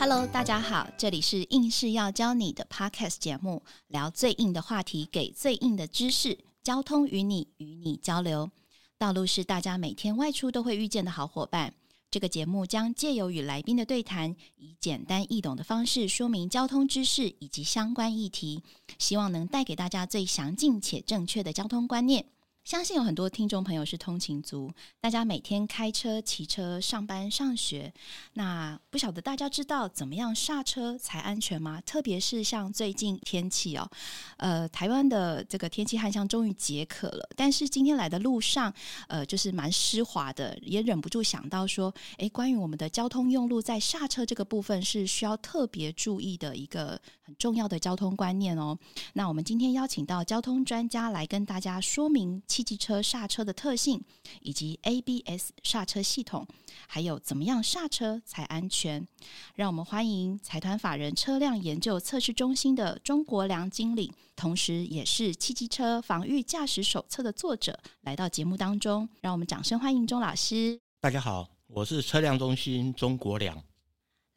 Hello，大家好，这里是硬是要教你的 Podcast 节目，聊最硬的话题，给最硬的知识，交通与你与你交流。道路是大家每天外出都会遇见的好伙伴。这个节目将借由与来宾的对谈，以简单易懂的方式说明交通知识以及相关议题，希望能带给大家最详尽且正确的交通观念。相信有很多听众朋友是通勤族，大家每天开车、骑车上班、上学。那不晓得大家知道怎么样刹车才安全吗？特别是像最近天气哦，呃，台湾的这个天气旱象终于解渴了，但是今天来的路上，呃，就是蛮湿滑的，也忍不住想到说，诶，关于我们的交通用路在刹车这个部分是需要特别注意的一个很重要的交通观念哦。那我们今天邀请到交通专家来跟大家说明。汽机车刹车的特性，以及 ABS 刹车系统，还有怎么样刹车才安全？让我们欢迎财团法人车辆研究测试中心的钟国良经理，同时也是《汽机车防御驾驶手册》的作者，来到节目当中。让我们掌声欢迎钟老师。大家好，我是车辆中心钟国良。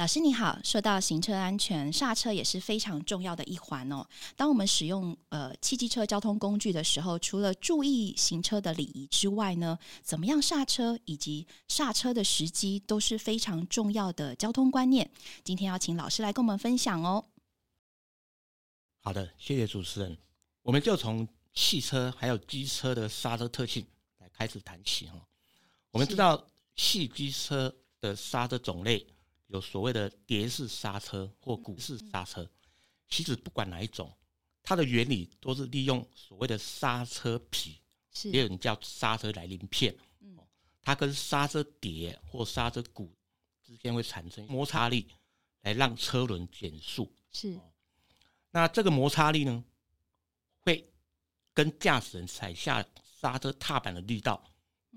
老师你好，说到行车安全，刹车也是非常重要的一环哦。当我们使用呃汽机车交通工具的时候，除了注意行车的礼仪之外呢，怎么样刹车以及刹车的时机都是非常重要的交通观念。今天要请老师来跟我们分享哦。好的，谢谢主持人。我们就从汽车还有机车的刹车特性来开始谈起哈。我们知道汽机车的刹车种类。有所谓的碟式刹车或鼓式刹车，其实不管哪一种，它的原理都是利用所谓的刹车皮，也有人叫刹车来鳞片，它跟刹车碟或刹车鼓之间会产生摩擦力，来让车轮减速。是，那这个摩擦力呢，会跟驾驶人踩下刹车踏板的力道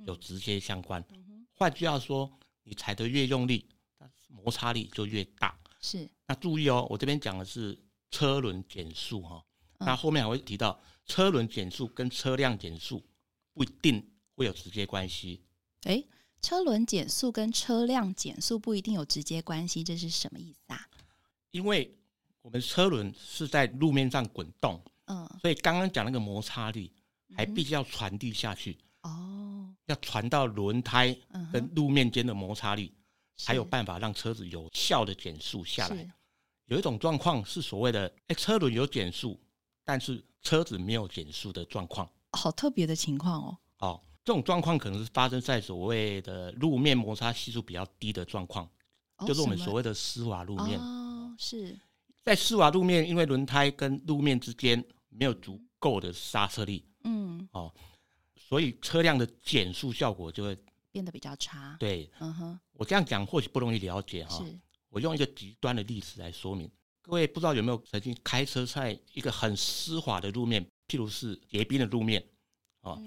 有直接相关。换句话说，你踩得越用力。摩擦力就越大，是。那注意哦，我这边讲的是车轮减速哈，那后面还会提到车轮减速跟车辆减速不一定会有直接关系。哎，车轮减速跟车辆减速不一定有直接关系，这是什么意思啊？因为我们车轮是在路面上滚动，嗯，所以刚刚讲那个摩擦力还必须要传递下去哦，要传到轮胎跟路面间的摩擦力。才有办法让车子有效的减速下来。有一种状况是所谓的，哎，车轮有减速，但是车子没有减速的状况。好特别的情况哦。哦，这种状况可能是发生在所谓的路面摩擦系数比较低的状况，就是我们所谓的湿滑路面。哦，是在湿滑路面，因为轮胎跟路面之间没有足够的刹车力。嗯。哦，所以车辆的减速效果就会。变得比较差。对，嗯哼，我这样讲或许不容易了解哈。是，我用一个极端的例子来说明。各位不知道有没有曾经开车在一个很湿滑的路面，譬如是结冰的路面，哦，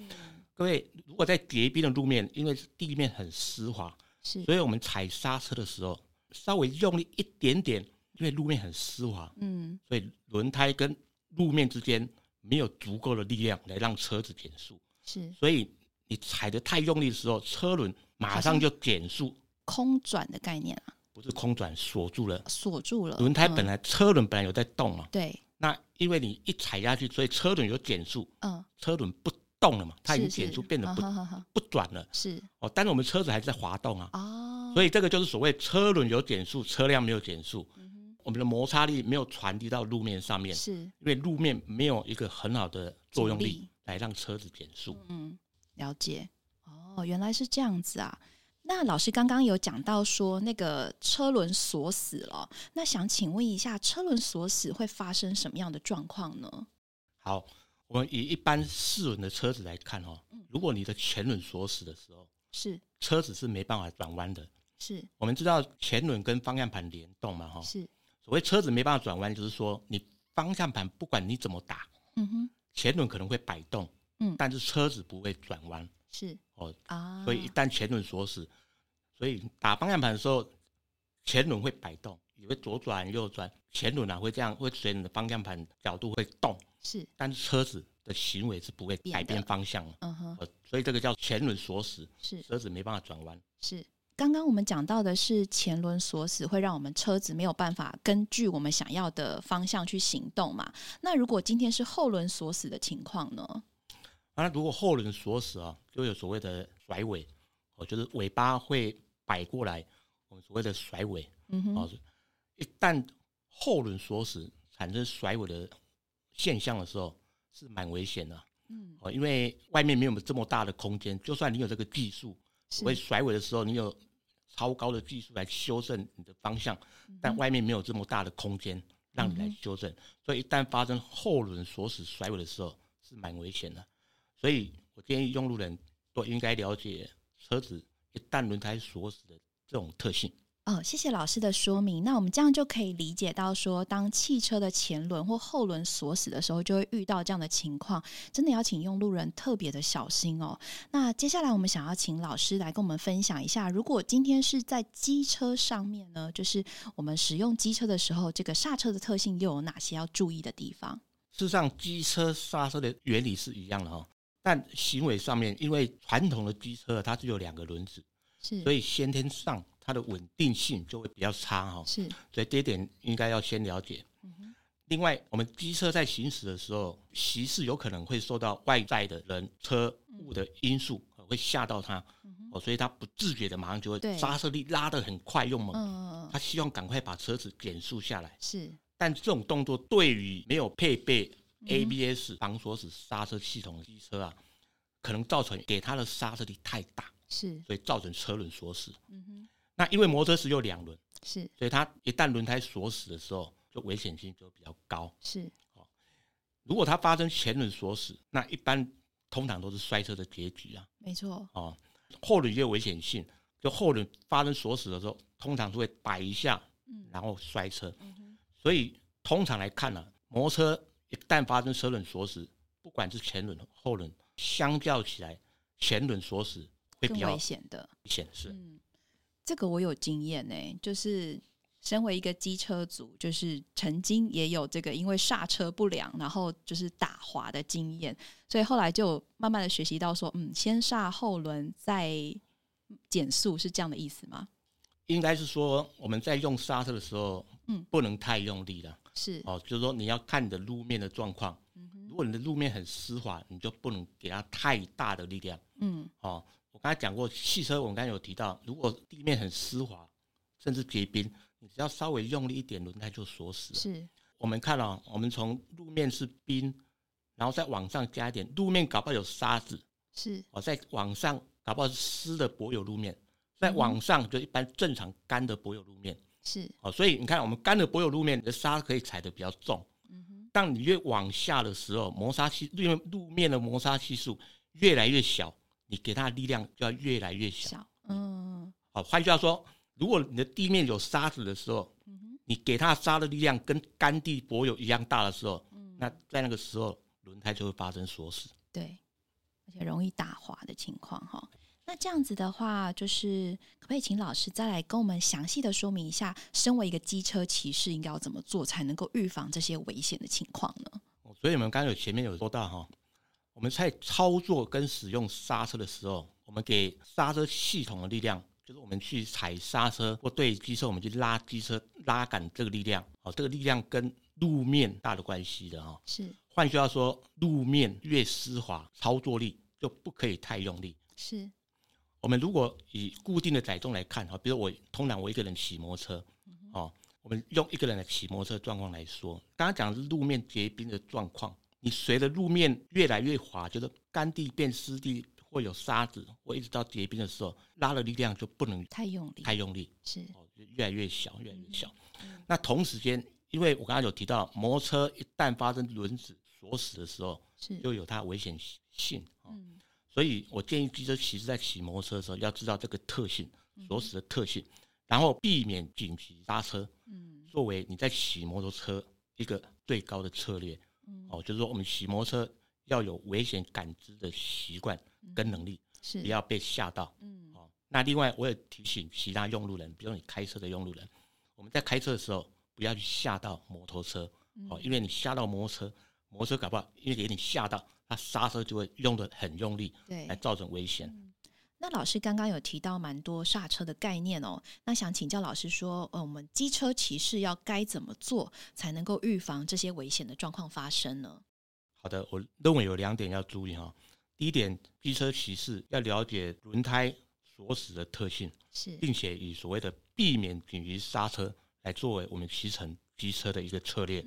各位如果在结冰的路面，因为地面很湿滑，是，所以我们踩刹车的时候稍微用力一点点，因为路面很湿滑，嗯，所以轮胎跟路面之间没有足够的力量来让车子减速，是，所以。你踩的太用力的时候，车轮马上就减速，空转的概念啊？不是空转，锁住了，锁住了。轮胎本来车轮本来有在动嘛，对。那因为你一踩下去，所以车轮有减速，嗯，车轮不动了嘛，它已经减速变得不不转了，是哦。但是我们车子还在滑动啊，哦，所以这个就是所谓车轮有减速，车辆没有减速，我们的摩擦力没有传递到路面上面，是因为路面没有一个很好的作用力来让车子减速，嗯。了解哦，原来是这样子啊。那老师刚刚有讲到说那个车轮锁死了，那想请问一下，车轮锁死会发生什么样的状况呢？好，我们以一般四轮的车子来看哦，如果你的前轮锁死的时候，是车子是没办法转弯的。是我们知道前轮跟方向盘联动嘛？哈，是所谓车子没办法转弯，就是说你方向盘不管你怎么打，嗯哼，前轮可能会摆动。嗯，但是车子不会转弯，是。哦啊，所以一旦前轮锁死，所以打方向盘的时候，前轮会摆动，也会左转右转，前轮啊会这样，会随你的方向盘角度会动，是，但是车子的行为是不会改变方向的，嗯哼，所以这个叫前轮锁死，是，车子没办法转弯，是。刚刚我们讲到的是前轮锁死，会让我们车子没有办法根据我们想要的方向去行动嘛？那如果今天是后轮锁死的情况呢？那如果后轮锁死啊，就有所谓的甩尾，哦，就是尾巴会摆过来，我们所谓的甩尾。嗯哼，哦，一旦后轮锁死产生甩尾的现象的时候，是蛮危险的。嗯，哦，因为外面没有这么大的空间，就算你有这个技术，所谓甩尾的时候，你有超高的技术来修正你的方向，嗯但外面没有这么大的空间让你来修正，所以一旦发生后轮锁死甩尾的时候，是蛮危险的。所以我建议用路人都应该了解车子一旦轮胎锁死的这种特性。哦，谢谢老师的说明。那我们这样就可以理解到说，当汽车的前轮或后轮锁死的时候，就会遇到这样的情况，真的要请用路人特别的小心哦。那接下来我们想要请老师来跟我们分享一下，如果今天是在机车上面呢，就是我们使用机车的时候，这个刹车的特性又有哪些要注意的地方？事实上，机车刹车的原理是一样的哈，但行为上面，因为传统的机车它只有两个轮子，是，所以先天上它的稳定性就会比较差哈。是，所以这一点应该要先了解。另外，我们机车在行驶的时候，骑士有可能会受到外在的人、车、物的因素，呃会吓到他，哦，所以他不自觉的马上就对。会刹车力拉得很快，用猛，嗯，他希望赶快把车子减速下来。是，但这种动作对于没有配备 ABS 防锁死刹车系统的机车啊，可能造成给它的刹车力太大，是，所以造成车轮锁死。嗯哼，那因为摩托车只有两轮，是，所以它一旦轮胎锁死的时候，就危险性就比较高。是，哦。如果它发生前轮锁死，那一般通常都是摔车的结局啊。没错，哦，后轮也有危险性，就后轮发生锁死的时候，通常是会摆一下，嗯。然后摔车。嗯哼，所以通常来看呢、摩托车一旦发生车轮锁死，不管是前轮、后轮，相较起来，前轮锁死会比较危险的。危险。是，嗯，这个我有经验呢、就是身为一个机车族，就是曾经也有这个因为刹车不良，然后就是打滑的经验，所以后来就慢慢的学习到说，嗯，先刹后轮再减速，是这样的意思吗？应该是说我们在用刹车的时候，嗯不能太用力了。是，哦，就是说你要看你的路面的状况。嗯如果你的路面很湿滑，你就不能给它太大的力量。嗯，哦，我刚才讲过，汽车我们刚才有提到，如果地面很湿滑，甚至结冰，你只要稍微用力一点，轮胎就锁死了。是，我们看哦，我们从路面是冰，然后再往上加一点，路面搞不好有沙子，是，哦，再往上搞不好是湿的柏油路面，再往上就一般正常干的柏油路面。是，哦，所以你看，我们干的柏油路面，你的沙可以踩的比较重。嗯哼，当你越往下的时候，摩擦系因为路面的摩擦系数越来越小，你给它的力量就要越来越小。小，嗯好，换句话说，如果你的地面有沙子的时候，嗯哼，你给它沙的力量跟干地柏油一样大的时候，嗯，那在那个时候轮胎就会发生锁死。对，而且容易打滑的情况哈。那这样子的话，就是可不可以请老师再来跟我们详细的说明一下，身为一个机车骑士应该要怎么做，才能够预防这些危险的情况呢？哦所以我们刚刚有前面有说到哈，我们在操作跟使用刹车的时候，我们给刹车系统的力量，就是我们去踩刹车或对机车我们去拉机车拉杆这个力量，哦，这个力量跟路面大的关系的哈。是换句话说，路面越湿滑，操作力就不可以太用力。是，我们如果以固定的载重来看哈，比如我通常我一个人骑摩托车，哦，我们用一个人的骑摩托车状况来说，刚刚讲的是路面结冰的状况，你随着路面越来越滑，就是干地变湿地，或有沙子，或一直到结冰的时候，拉的力量就不能太用力，太用力，是。越来越小，越来越小。那同时间，因为我刚刚有提到，摩托车一旦发生轮子锁死的时候，是，就有它危险性。哦嗯所以我建议机车骑士在骑摩托车的时候，要知道这个特性，嗯锁死的特性，然后避免紧急刹车，嗯作为你在骑摩托车一个最高的策略。嗯，哦，就是说我们骑摩托车要有危险感知的习惯跟能力，是不要被吓到。嗯哦，那另外我也提醒其他用路人，比如你开车的用路人，我们在开车的时候不要去吓到摩托车。嗯哦，因为你吓到摩托车，摩托车搞不好因为给你吓到，它刹车就会用的很用力，对来。造成危险。那老师刚刚有提到蛮多刹车的概念哦，那想请教老师说，呃，我们机车骑士要该怎么做才能够预防这些危险的状况发生呢？好的，我认为有两点要注意哈。第一点，机车骑士要了解轮胎锁死的特性，是，并且以所谓的避免紧急刹车来作为我们骑乘机车的一个策略。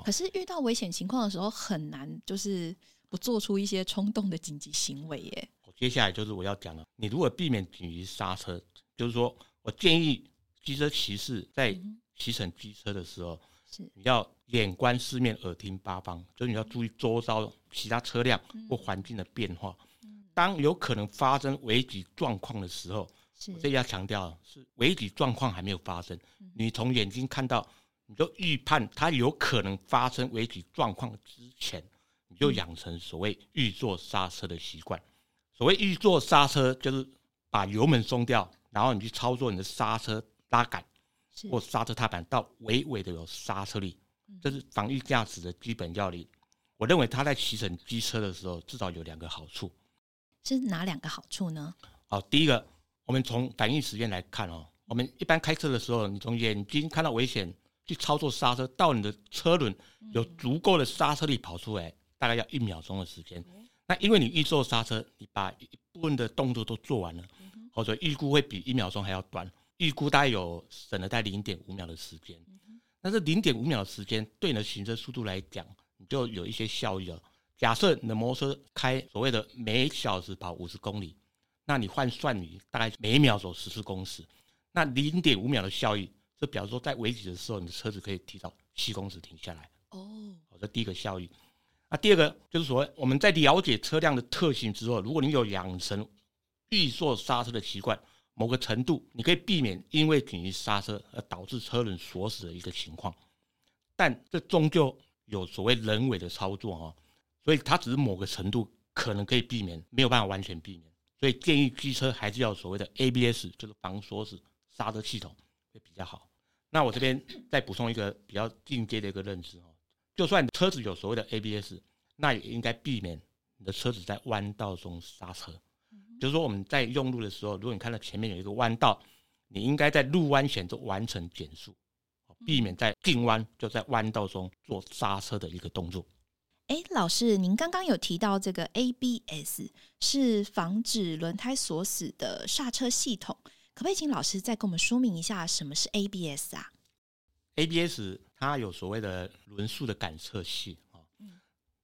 可是遇到危险情况的时候，很难就是不做出一些冲动的紧急行为耶。接下来就是我要讲了，你如果避免紧急刹车，就是说我建议机车骑士在骑乘机车的时候，是你要眼观四面，耳听八方，就是你要注意周遭其他车辆或环境的变化。当有可能发生危急状况的时候，我这要强调是危急状况还没有发生，你从眼睛看到。你就预判它有可能发生危急状况之前，你就养成所谓预做刹车的习惯。所谓预做刹车，就是把油门松掉，然后你去操作你的刹车拉杆或刹车踏板，到微微的有刹车力，这是防御驾驶的基本要领。我认为他在骑乘机车的时候，至少有两个好处。是哪两个好处呢？好，第一个，我们从反应时间来看哦，我们一般开车的时候，你从眼睛看到危险。去操作刹车，到你的车轮有足够的刹车力跑出来，大概要一秒钟的时间。那因为你预做刹车，你把一部分的动作都做完了，或者预估会比一秒钟还要短，预估大概有省了在零点五秒的时间。但是零点五秒的时间对你的行车速度来讲，你就有一些效益了。假设你的摩托车开所谓的每小时跑五十公里，那你换算你大概每秒走十四公尺，那零点五秒的效益。就表示说，在危急的时候，你的车子可以提早七公尺停下来。哦，好，这第一个效益。那第二个就是说，我们在了解车辆的特性之后，如果你有养成预做刹车的习惯，某个程度你可以避免因为紧急刹车而导致车轮锁死的一个情况。但这终究有所谓人为的操作哦，所以它只是某个程度可能可以避免，没有办法完全避免。所以建议机车还是要所谓的 ABS，就是防锁死刹车系统会比较好。那我这边再补充一个比较进阶的一个认知哦，就算车子有所谓的 ABS，那也应该避免你的车子在弯道中刹车。就是说我们在用路的时候，如果你看到前面有一个弯道，你应该在入弯前就完成减速，避免在进弯就在弯道中做刹车的一个动作。哎，老师，您刚刚有提到这个 ABS 是防止轮胎锁死的刹车系统。可不可以请老师再跟我们说明一下什么是 ABS 啊？ABS 它有所谓的轮速的感测器啊，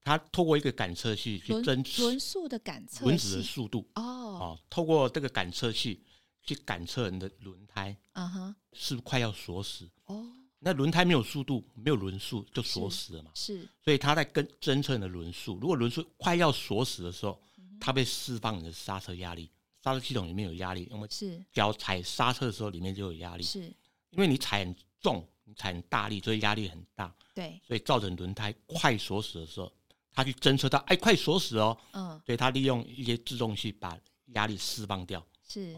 它透过一个感测器去侦轮速的感测轮子的速度哦哦，透过这个感测器去感测你的轮胎啊哈，是不是快要锁死哦？那轮胎没有速度，没有轮速就锁死了嘛？是，所以它在跟侦测你的轮速，如果轮速快要锁死的时候，它被释放你的刹车压力。刹车系统里面有压力，因为是。脚踩刹车的时候里面就有压力，是。因为你踩很重，你踩很大力，所以压力很大，对，所以造成轮胎快锁死的时候，它去侦测到哎快锁死哦，嗯，所以它利用一些制动器把压力释放掉，是，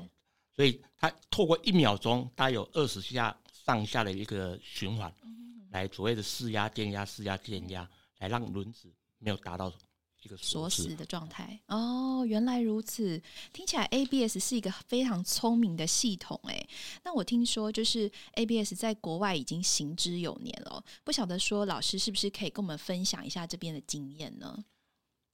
所以它透过一秒钟大概有二十下上下的一个循环，来所谓的施压电压施压电压，来让轮子没有达到。一个锁死的状态哦，原来如此，听起来 ABS 是一个非常聪明的系统诶。那我听说就是 ABS 在国外已经行之有年了，不晓得说老师是不是可以跟我们分享一下这边的经验呢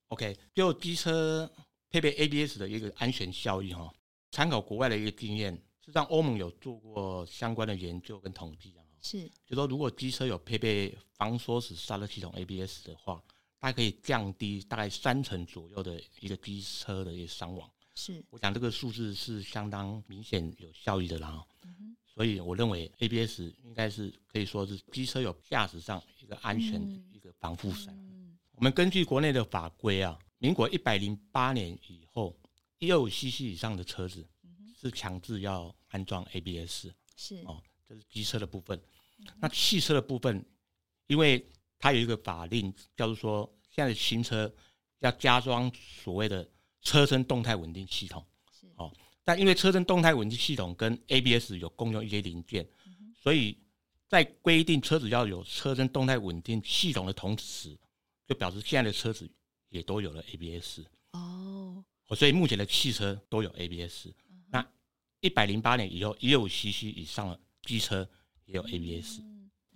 ？OK，就机车配备 ABS 的一个安全效益哈，参考国外的一个经验，实际上欧盟有做过相关的研究跟统计啊，是，就说如果机车有配备防锁死刹车系统 ABS 的话。它可以降低大概三成左右的一个机车的一个伤亡，是，我想这个数字是相当明显有效益的啦。所以我认为 ABS 应该是可以说是机车有驾驶上一个安全一个防护伞。我们根据国内的法规啊，民国一百零八年以后，一二五 CC 以上的车子是强制要安装 ABS，是哦，这是机车的部分。那汽车的部分，因为它有一个法令叫做说。现在的新车要加装所谓的车身动态稳定系统，哦，但因为车身动态稳定系统跟 ABS 有共用一些零件，所以在规定车子要有车身动态稳定系统的同时，就表示现在的车子也都有了 ABS。哦，所以目前的汽车都有 ABS。那一百零八年以后，一六五 CC 以上的机车也有 ABS。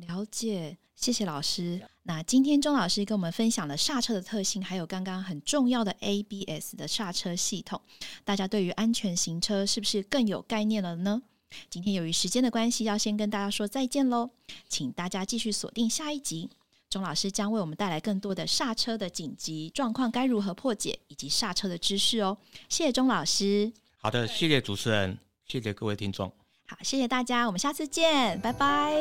了解，谢谢老师。那今天钟老师跟我们分享了刹车的特性，还有刚刚很重要的 ABS 的刹车系统，大家对于安全行车是不是更有概念了呢？今天由于时间的关系，要先跟大家说再见喽，请大家继续锁定下一集。钟老师将为我们带来更多的刹车的紧急状况该如何破解，以及刹车的知识哦。谢谢钟老师。好的，谢谢主持人，谢谢各位听众。好，谢谢大家，我们下次见，拜拜。